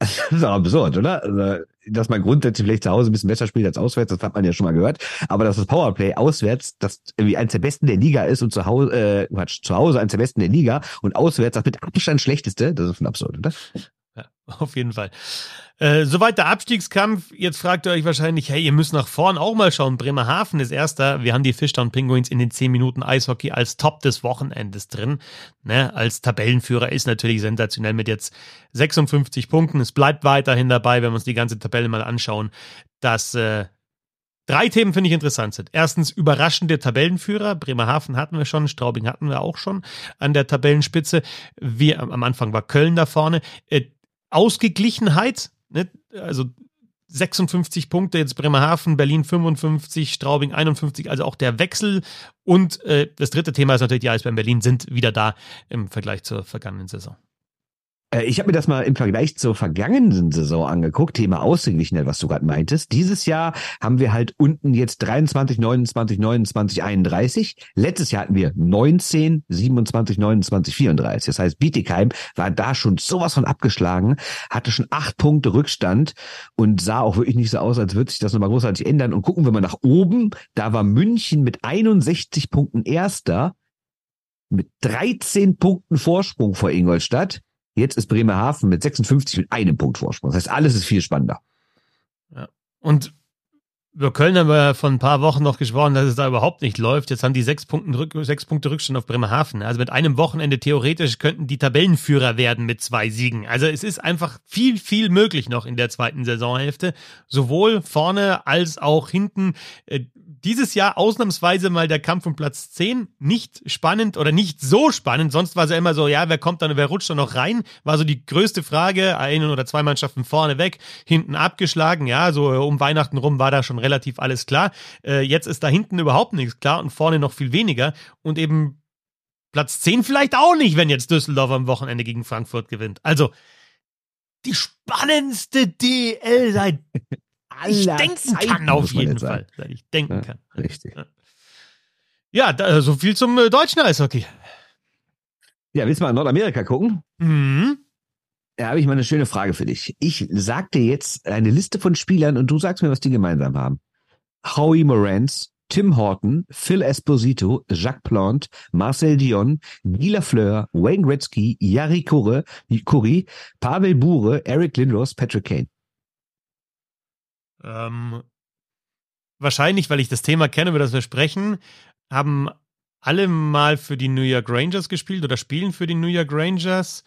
Das ist auch absurd, oder? Also, dass man grundsätzlich vielleicht zu Hause ein bisschen besser spielt als auswärts, das hat man ja schon mal gehört. Aber dass das Powerplay auswärts, das irgendwie eines der besten der Liga ist und zu Hause, äh, Quatsch, zu Hause eines der besten der Liga und auswärts das mit Abstand schlechteste, das ist schon absurd, oder? *laughs* Auf jeden Fall. Äh, soweit der Abstiegskampf. Jetzt fragt ihr euch wahrscheinlich, hey, ihr müsst nach vorn auch mal schauen. Bremerhaven ist erster. Wir haben die Fishtown Penguins in den 10 Minuten Eishockey als Top des Wochenendes drin. Ne, als Tabellenführer ist natürlich sensationell mit jetzt 56 Punkten. Es bleibt weiterhin dabei, wenn wir uns die ganze Tabelle mal anschauen, dass äh, Drei Themen finde ich interessant sind. Erstens überraschende Tabellenführer. Bremerhaven hatten wir schon, Straubing hatten wir auch schon an der Tabellenspitze. Wir, am Anfang war Köln da vorne. Ausgeglichenheit, ne? also 56 Punkte, jetzt Bremerhaven, Berlin 55, Straubing 51, also auch der Wechsel. Und äh, das dritte Thema ist natürlich, die Eisbären Berlin sind wieder da im Vergleich zur vergangenen Saison. Äh, ich habe mir das mal im Vergleich zur vergangenen Saison angeguckt, Thema Ausgeglichenheit, was du gerade meintest. Dieses Jahr haben wir halt unten jetzt 23, 29, 29, 31. Letztes Jahr hatten wir 19, 27, 29, 34. Das heißt, Bietigheim war da schon sowas von abgeschlagen, hatte schon acht Punkte Rückstand und sah auch wirklich nicht so aus, als würde sich das nochmal großartig ändern. Und gucken wir mal nach oben, da war München mit 61 Punkten Erster, mit 13 Punkten Vorsprung vor Ingolstadt Jetzt ist Bremerhaven mit 56 mit einem Punkt Vorsprung. Das heißt, alles ist viel spannender. Ja. Und über Köln haben wir vor ein paar Wochen noch geschworen, dass es da überhaupt nicht läuft. Jetzt haben die sechs, Punkte, Rück sechs Punkte Rückstand auf Bremerhaven. Also mit einem Wochenende theoretisch könnten die Tabellenführer werden mit zwei Siegen. Also es ist einfach viel, viel möglich noch in der zweiten Saisonhälfte. Sowohl vorne als auch hinten. Äh, dieses Jahr ausnahmsweise mal der Kampf um Platz 10. Nicht spannend oder nicht so spannend. Sonst war es ja immer so, ja, wer kommt dann, wer rutscht dann noch rein? War so die größte Frage. Eine oder zwei Mannschaften vorne weg, hinten abgeschlagen. Ja, so um Weihnachten rum war da schon relativ alles klar. Äh, jetzt ist da hinten überhaupt nichts klar und vorne noch viel weniger. Und eben Platz 10 vielleicht auch nicht, wenn jetzt Düsseldorf am Wochenende gegen Frankfurt gewinnt. Also die spannendste DL seit *laughs* ich denken Zeiten, kann auf jeden Fall. Seit ich denken ja, kann. Richtig. Ja, da, so viel zum äh, deutschen Eishockey. Ja, willst du mal in Nordamerika gucken? Mhm. Da habe ich mal eine schöne Frage für dich. Ich sag dir jetzt eine Liste von Spielern und du sagst mir, was die gemeinsam haben. Howie Morantz, Tim Horton, Phil Esposito, Jacques Plante, Marcel Dion, Guy Lafleur, Wayne Gretzky, Yari Kure, Kuri, Pavel Bure, Eric Lindros, Patrick Kane. Ähm, wahrscheinlich, weil ich das Thema kenne, über das wir sprechen, haben alle mal für die New York Rangers gespielt oder spielen für die New York Rangers.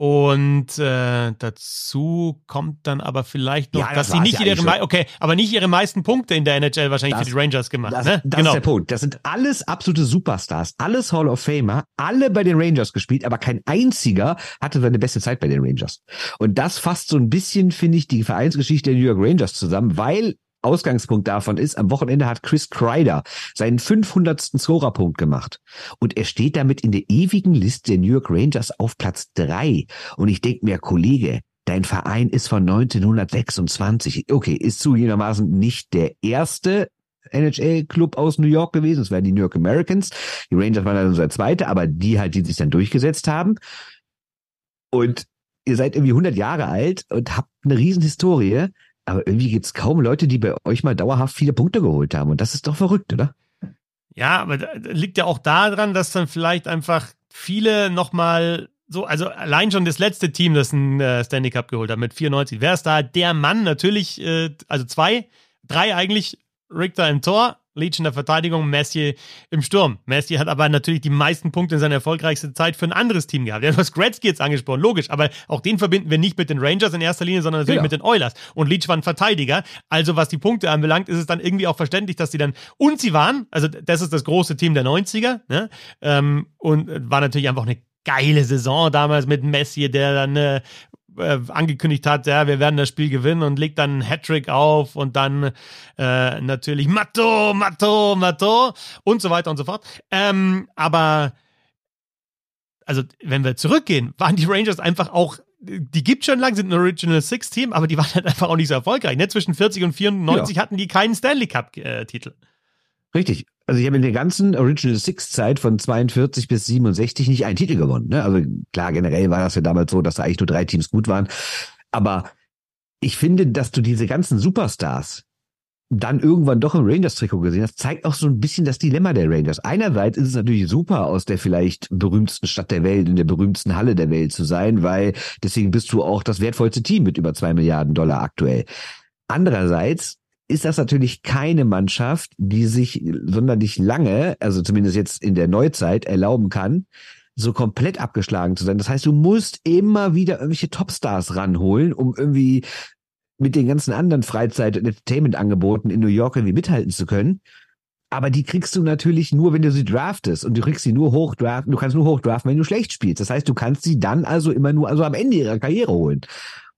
Und äh, dazu kommt dann aber vielleicht noch, ja, das dass sie nicht ihre, okay, aber nicht ihre meisten Punkte in der NHL wahrscheinlich das, für die Rangers gemacht. Das, ne? das genau. ist der Punkt. Das sind alles absolute Superstars, alles Hall of Famer, alle bei den Rangers gespielt, aber kein einziger hatte seine beste Zeit bei den Rangers. Und das fasst so ein bisschen, finde ich, die Vereinsgeschichte der New York Rangers zusammen, weil Ausgangspunkt davon ist, am Wochenende hat Chris Kreider seinen 500. Scorerpunkt gemacht. Und er steht damit in der ewigen Liste der New York Rangers auf Platz drei. Und ich denke mir, Kollege, dein Verein ist von 1926. Okay, ist zugegebenermaßen nicht der erste NHL-Club aus New York gewesen. Es wären die New York Americans. Die Rangers waren dann unser zweite, aber die halt, die sich dann durchgesetzt haben. Und ihr seid irgendwie 100 Jahre alt und habt eine Riesenhistorie. Aber irgendwie gibt es kaum Leute, die bei euch mal dauerhaft viele Punkte geholt haben. Und das ist doch verrückt, oder? Ja, aber liegt ja auch daran, dass dann vielleicht einfach viele nochmal so, also allein schon das letzte Team, das ein äh, Stanley Cup geholt hat mit 94, wer ist da der Mann? Natürlich, äh, also zwei, drei eigentlich, Richter im Tor, Leach in der Verteidigung, Messier im Sturm. Messier hat aber natürlich die meisten Punkte in seiner erfolgreichsten Zeit für ein anderes Team gehabt. Ja, du hast Gretzky jetzt angesprochen, logisch, aber auch den verbinden wir nicht mit den Rangers in erster Linie, sondern natürlich ja. mit den Oilers. Und Leach war ein Verteidiger. Also was die Punkte anbelangt, ist es dann irgendwie auch verständlich, dass sie dann, und sie waren, also das ist das große Team der 90er, ne? Ähm, und war natürlich einfach eine geile Saison damals mit Messi, der dann äh, äh, angekündigt hat, ja, wir werden das Spiel gewinnen und legt dann einen Hattrick auf und dann äh, natürlich Matto, Matto, Matto und so weiter und so fort. Ähm, aber also wenn wir zurückgehen, waren die Rangers einfach auch die gibt schon lang, sind ein Original Six Team, aber die waren halt einfach auch nicht so erfolgreich. Ne? Zwischen 40 und 94 ja. hatten die keinen Stanley Cup äh, Titel. Richtig. Also ich habe in der ganzen Original Six Zeit von 42 bis 67 nicht einen Titel gewonnen. Ne? Also klar, generell war das ja damals so, dass da eigentlich nur drei Teams gut waren. Aber ich finde, dass du diese ganzen Superstars dann irgendwann doch im Rangers-Trikot gesehen hast, zeigt auch so ein bisschen das Dilemma der Rangers. Einerseits ist es natürlich super, aus der vielleicht berühmtesten Stadt der Welt, in der berühmtesten Halle der Welt zu sein, weil deswegen bist du auch das wertvollste Team mit über zwei Milliarden Dollar aktuell. Andererseits ist das natürlich keine Mannschaft, die sich sonderlich lange, also zumindest jetzt in der Neuzeit, erlauben kann, so komplett abgeschlagen zu sein. Das heißt, du musst immer wieder irgendwelche Topstars ranholen, um irgendwie mit den ganzen anderen Freizeit- und Entertainment-Angeboten in New York irgendwie mithalten zu können. Aber die kriegst du natürlich nur, wenn du sie draftest. Und du kriegst sie nur hochdraften. Du kannst nur hochdraften, wenn du schlecht spielst. Das heißt, du kannst sie dann also immer nur, also am Ende ihrer Karriere holen.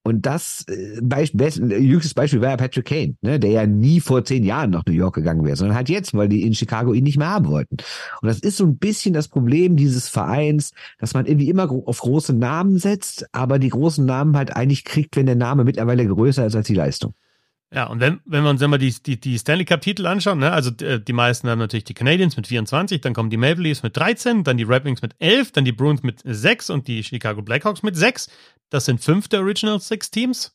Und das äh, jüngstes Beispiel war ja Patrick Kane, ne, der ja nie vor zehn Jahren nach New York gegangen wäre, sondern halt jetzt, weil die in Chicago ihn nicht mehr haben wollten. Und das ist so ein bisschen das Problem dieses Vereins, dass man irgendwie immer auf große Namen setzt, aber die großen Namen halt eigentlich kriegt, wenn der Name mittlerweile größer ist als die Leistung. Ja, und wenn, wenn wir uns immer die, die, die Stanley Cup-Titel anschauen, ne, also äh, die meisten haben natürlich die Canadiens mit 24, dann kommen die Maple Leafs mit 13, dann die Red Wings mit 11, dann die Bruins mit 6 und die Chicago Blackhawks mit 6. Das sind fünf der Original Six Teams.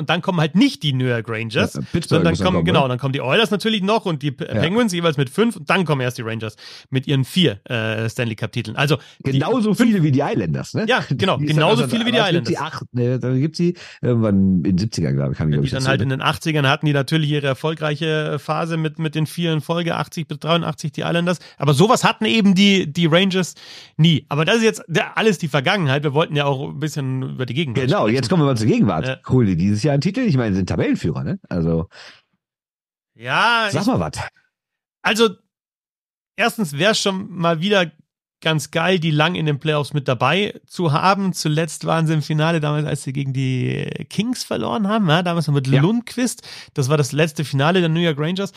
Und dann kommen halt nicht die New York Rangers, ja, sondern dann kommen, genau, dann kommen die Oilers natürlich noch und die ja. Penguins jeweils mit fünf und dann kommen erst die Rangers mit ihren vier äh, Stanley Cup Titeln. Also genauso die, viele wie die Islanders, ne? Ja, *laughs* genau, genauso viele wie die Islanders. Die acht, ne, dann gibt's die irgendwann in den 70ern, glaube ich, kann ich Die dann halt in den 80ern hatten die natürlich ihre erfolgreiche Phase mit mit den vielen Folge 80 bis 83 die Islanders, aber sowas hatten eben die die Rangers nie. Aber das ist jetzt alles die Vergangenheit. Wir wollten ja auch ein bisschen über die Gegenwart. Genau, sprechen. jetzt kommen wir mal zur Gegenwart. Ja. Cool, dieses Jahr ja einen Titel. Ich meine, sind Tabellenführer, ne? Also. Ja. Sag mal was. Also, erstens wäre es schon mal wieder ganz geil, die lang in den Playoffs mit dabei zu haben. Zuletzt waren sie im Finale damals, als sie gegen die Kings verloren haben, ja, damals noch mit ja. Lundqvist. Das war das letzte Finale der New York Rangers.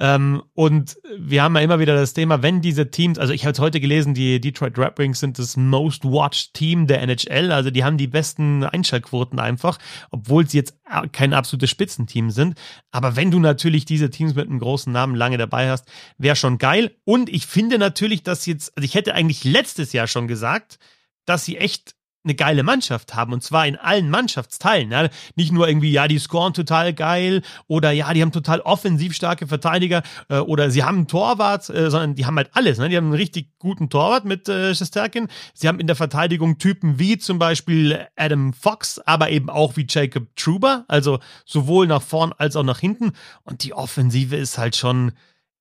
Ähm, und wir haben ja immer wieder das Thema, wenn diese Teams, also ich habe es heute gelesen, die Detroit Red Wings sind das most watched Team der NHL, also die haben die besten Einschaltquoten einfach, obwohl sie jetzt kein absolutes Spitzenteam sind. Aber wenn du natürlich diese Teams mit einem großen Namen lange dabei hast, wäre schon geil. Und ich finde natürlich, dass jetzt, also ich hätte eigentlich letztes Jahr schon gesagt, dass sie echt eine geile Mannschaft haben und zwar in allen Mannschaftsteilen. Ja. Nicht nur irgendwie, ja, die scoren total geil oder ja, die haben total offensiv starke Verteidiger äh, oder sie haben einen Torwart, äh, sondern die haben halt alles. Ne. Die haben einen richtig guten Torwart mit äh, Shesterkin. Sie haben in der Verteidigung Typen wie zum Beispiel Adam Fox, aber eben auch wie Jacob Truber, also sowohl nach vorn als auch nach hinten. Und die Offensive ist halt schon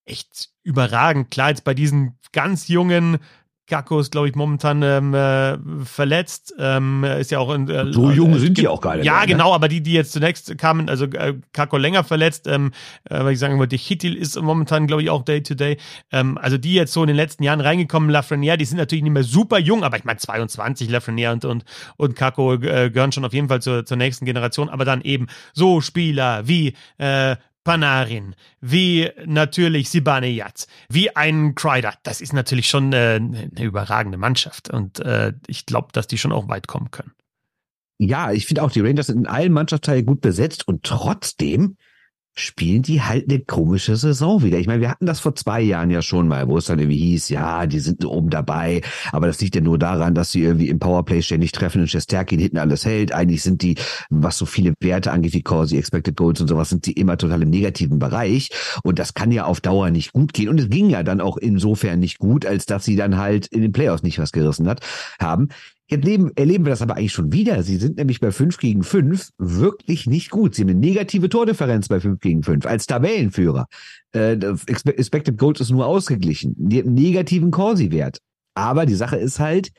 echt überragend. Klar, jetzt bei diesen ganz jungen Kako ist, glaube ich, momentan ähm, äh, verletzt. Ähm, ist ja auch in, äh, so jung äh, sind die auch gar nicht. Ja, mehr, ne? genau, aber die, die jetzt zunächst kamen, also äh, Kako länger verletzt, ähm, äh, weil ich sagen wollte, Hittil ist momentan, glaube ich, auch Day to Day. Ähm, also die jetzt so in den letzten Jahren reingekommen, Lafreniere, die sind natürlich nicht mehr super jung, aber ich meine 22, Lafreniere und und und Kako äh, gehören schon auf jeden Fall zur, zur nächsten Generation, aber dann eben so Spieler wie äh, Panarin, wie natürlich Sibane Yatz, wie ein Kreider. Das ist natürlich schon äh, eine überragende Mannschaft und äh, ich glaube, dass die schon auch weit kommen können. Ja, ich finde auch, die Rangers sind in allen Mannschaftsteilen gut besetzt und trotzdem spielen die halt eine komische Saison wieder. Ich meine, wir hatten das vor zwei Jahren ja schon mal, wo es dann irgendwie hieß, ja, die sind oben dabei, aber das liegt ja nur daran, dass sie irgendwie im Powerplay ständig treffen und Shesterkin hinten alles hält. Eigentlich sind die, was so viele Werte angeht wie Corsi, Expected Goals und sowas, sind die immer total im negativen Bereich und das kann ja auf Dauer nicht gut gehen und es ging ja dann auch insofern nicht gut, als dass sie dann halt in den Playoffs nicht was gerissen hat, haben. Jetzt leben, erleben wir das aber eigentlich schon wieder. Sie sind nämlich bei 5 gegen 5 wirklich nicht gut. Sie haben eine negative Tordifferenz bei 5 gegen 5 als Tabellenführer. Äh, Expected Goals ist nur ausgeglichen. Die haben einen negativen Corsi-Wert. Aber die Sache ist halt,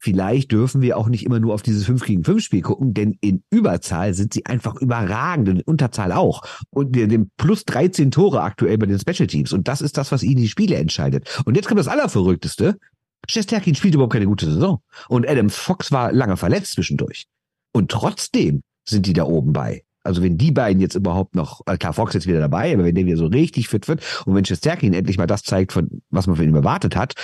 vielleicht dürfen wir auch nicht immer nur auf dieses 5 gegen 5 Spiel gucken, denn in Überzahl sind sie einfach überragend und in Unterzahl auch. Und dem plus 13 Tore aktuell bei den Special Teams. Und das ist das, was ihnen die Spiele entscheidet. Und jetzt kommt das Allerverrückteste. Shesterkin spielt überhaupt keine gute Saison. Und Adam Fox war lange verletzt zwischendurch. Und trotzdem sind die da oben bei. Also wenn die beiden jetzt überhaupt noch, äh, klar, Fox jetzt wieder dabei, aber wenn der wieder so richtig fit wird und wenn Shesterkin endlich mal das zeigt, von was man von ihm erwartet hat,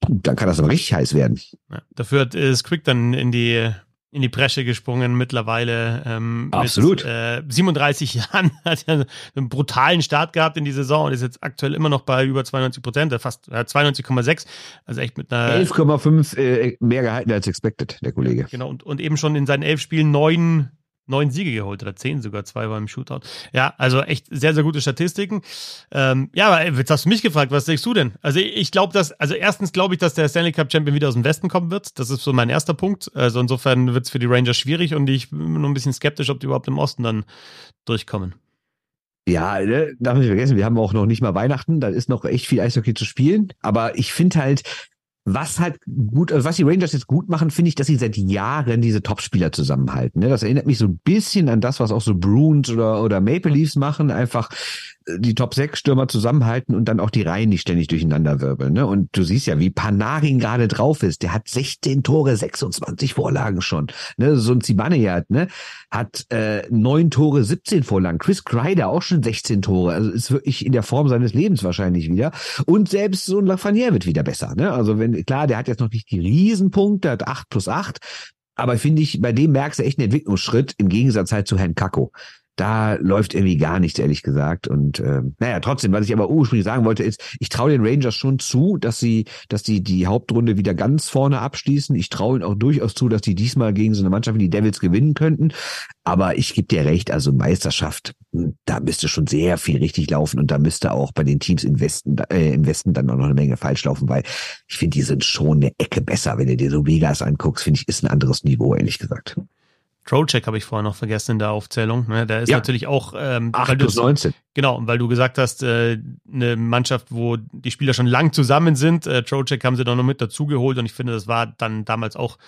dann kann das aber richtig heiß werden. Ja, dafür äh, Squick dann in die in die Bresche gesprungen mittlerweile. Ähm, Absolut. Mit, äh, 37 *laughs* Jahren hat er einen brutalen Start gehabt in die Saison und ist jetzt aktuell immer noch bei über 92 Prozent, fast äh, 92,6. Also echt mit einer 11,5 äh, mehr gehalten als expected, der Kollege. Genau, und, und eben schon in seinen elf Spielen neun neun Siege geholt oder zehn sogar, zwei war im Shootout. Ja, also echt sehr, sehr gute Statistiken. Ähm, ja, aber jetzt hast du mich gefragt, was denkst du denn? Also ich glaube, dass, also erstens glaube ich, dass der Stanley Cup Champion wieder aus dem Westen kommen wird. Das ist so mein erster Punkt. Also insofern wird es für die Rangers schwierig und ich bin nur ein bisschen skeptisch, ob die überhaupt im Osten dann durchkommen. Ja, ne, darf nicht vergessen, wir haben auch noch nicht mal Weihnachten, da ist noch echt viel Eishockey zu spielen. Aber ich finde halt, was halt gut, also was die Rangers jetzt gut machen, finde ich, dass sie seit Jahren diese Topspieler zusammenhalten. Ne? Das erinnert mich so ein bisschen an das, was auch so Bruins oder, oder Maple Leafs machen. Einfach die Top 6 Stürmer zusammenhalten und dann auch die Reihen nicht ständig durcheinander wirbeln. Ne? Und du siehst ja, wie Panarin gerade drauf ist. Der hat 16 Tore, 26 Vorlagen schon. Ne? So ein Zibanejad, ne? hat äh, 9 Tore, 17 Vorlagen. Chris Kreider auch schon 16 Tore. Also ist wirklich in der Form seines Lebens wahrscheinlich wieder. Und selbst so ein Lafreniere wird wieder besser. Ne? Also wenn, klar, der hat jetzt noch nicht die Riesenpunkte, hat 8 plus 8. Aber finde ich, bei dem merkst du echt einen Entwicklungsschritt im Gegensatz halt zu Herrn Kakko da läuft irgendwie gar nichts, ehrlich gesagt. Und ähm, naja, trotzdem, was ich aber ursprünglich sagen wollte, ist, ich traue den Rangers schon zu, dass sie, dass sie die Hauptrunde wieder ganz vorne abschließen. Ich traue ihnen auch durchaus zu, dass die diesmal gegen so eine Mannschaft wie die Devils gewinnen könnten. Aber ich gebe dir recht, also Meisterschaft, hm, da müsste schon sehr viel richtig laufen und da müsste auch bei den Teams im Westen, äh, im Westen dann auch noch eine Menge falsch laufen, weil ich finde, die sind schon eine Ecke besser. Wenn du dir so Vegas anguckst, finde ich, ist ein anderes Niveau, ehrlich gesagt. Trocheck habe ich vorher noch vergessen in der Aufzählung. Ne? Der ist ja. natürlich auch ähm, 8 plus 19. Genau, weil du gesagt hast, äh, eine Mannschaft, wo die Spieler schon lang zusammen sind. Äh, Trocheck haben sie doch noch mit dazugeholt und ich finde, das war dann damals auch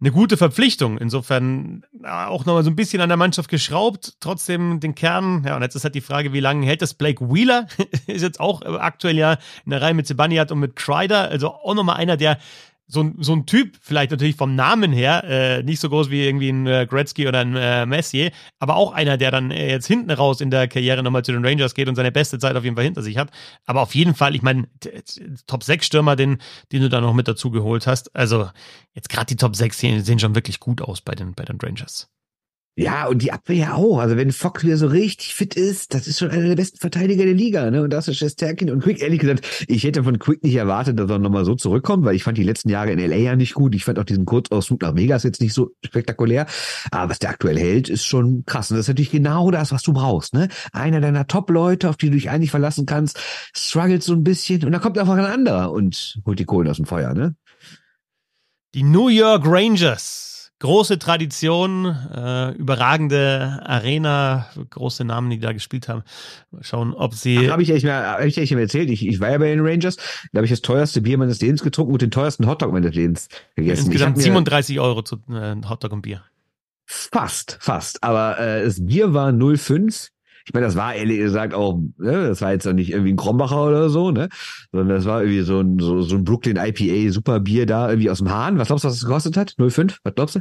eine gute Verpflichtung. Insofern äh, auch nochmal so ein bisschen an der Mannschaft geschraubt, trotzdem den Kern. Ja, und jetzt ist halt die Frage, wie lange hält das Blake Wheeler? *laughs* ist jetzt auch aktuell ja in der Reihe mit Sebaniat und mit Kreider. Also auch nochmal einer, der so ein, so ein Typ, vielleicht natürlich vom Namen her, äh, nicht so groß wie irgendwie ein äh, Gretzky oder ein äh, Messier, aber auch einer, der dann äh, jetzt hinten raus in der Karriere nochmal zu den Rangers geht und seine beste Zeit auf jeden Fall hinter sich hat. Aber auf jeden Fall, ich meine, Top 6 Stürmer, den, den du da noch mit dazu geholt hast. Also jetzt gerade die Top 6 sehen, sehen schon wirklich gut aus bei den, bei den Rangers. Ja, und die Abwehr ja auch. Also wenn Fox wieder so richtig fit ist, das ist schon einer der besten Verteidiger der Liga. Ne? Und das ist Shesterkin und Quick. Ehrlich gesagt, ich hätte von Quick nicht erwartet, dass er nochmal so zurückkommt, weil ich fand die letzten Jahre in L.A. ja nicht gut. Ich fand auch diesen Kurzausflug nach Vegas jetzt nicht so spektakulär. Aber was der aktuell hält, ist schon krass. Und das ist natürlich genau das, was du brauchst. Ne? Einer deiner Top-Leute, auf die du dich eigentlich verlassen kannst, struggelt so ein bisschen und dann kommt einfach ein anderer und holt die Kohlen aus dem Feuer. Ne? Die New York Rangers große Tradition, äh, überragende Arena, große Namen, die da gespielt haben. Mal schauen, ob sie. Habe ich echt mal, hab ich echt mal erzählt. Ich, ich war ja bei den Rangers. Da habe ich das teuerste Bier meines Lebens getrunken und den teuersten Hotdog meines Lebens gegessen. Insgesamt 37 Euro zu äh, Hotdog und Bier. Fast, fast. Aber äh, das Bier war 0,5 ich meine, das war ehrlich gesagt auch, ne, das war jetzt auch nicht irgendwie ein Krombacher oder so, ne? Sondern das war irgendwie so ein, so, so ein Brooklyn IPA super Bier da irgendwie aus dem Hahn. Was glaubst du, was das gekostet hat? 0,5? Was glaubst du?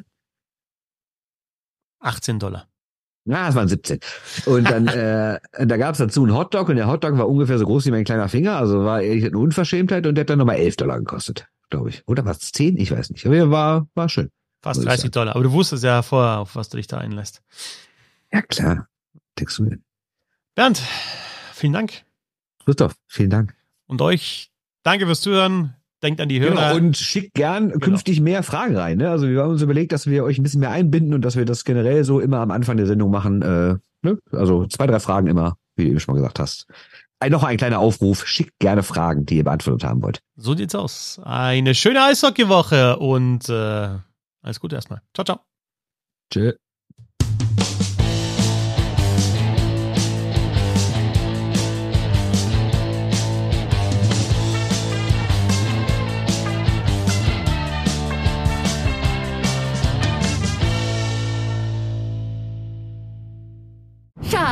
18 Dollar. Na, es waren 17. Und dann, *laughs* äh, da gab es dazu einen Hotdog und der Hotdog war ungefähr so groß wie mein kleiner Finger, also war ehrlich eine Unverschämtheit und der hat dann nochmal 11 Dollar gekostet, glaube ich. Oder was? 10? Ich weiß nicht. Aber war, war schön. Fast 30 Dollar. Aber du wusstest ja vorher, auf was du dich da einlässt. Ja, klar. Denkst du mir. Bernd, vielen Dank. Christoph, vielen Dank. Und euch, danke fürs Zuhören. Denkt an die Hörer. Genau, und schickt gern genau. künftig mehr Fragen rein. Ne? Also wir haben uns überlegt, dass wir euch ein bisschen mehr einbinden und dass wir das generell so immer am Anfang der Sendung machen. Äh, ne? Also zwei, drei Fragen immer, wie du schon mal gesagt hast. Ein, noch ein kleiner Aufruf. Schickt gerne Fragen, die ihr beantwortet haben wollt. So sieht's aus. Eine schöne Eishockeywoche und äh, alles Gute erstmal. Ciao, ciao. Tschö.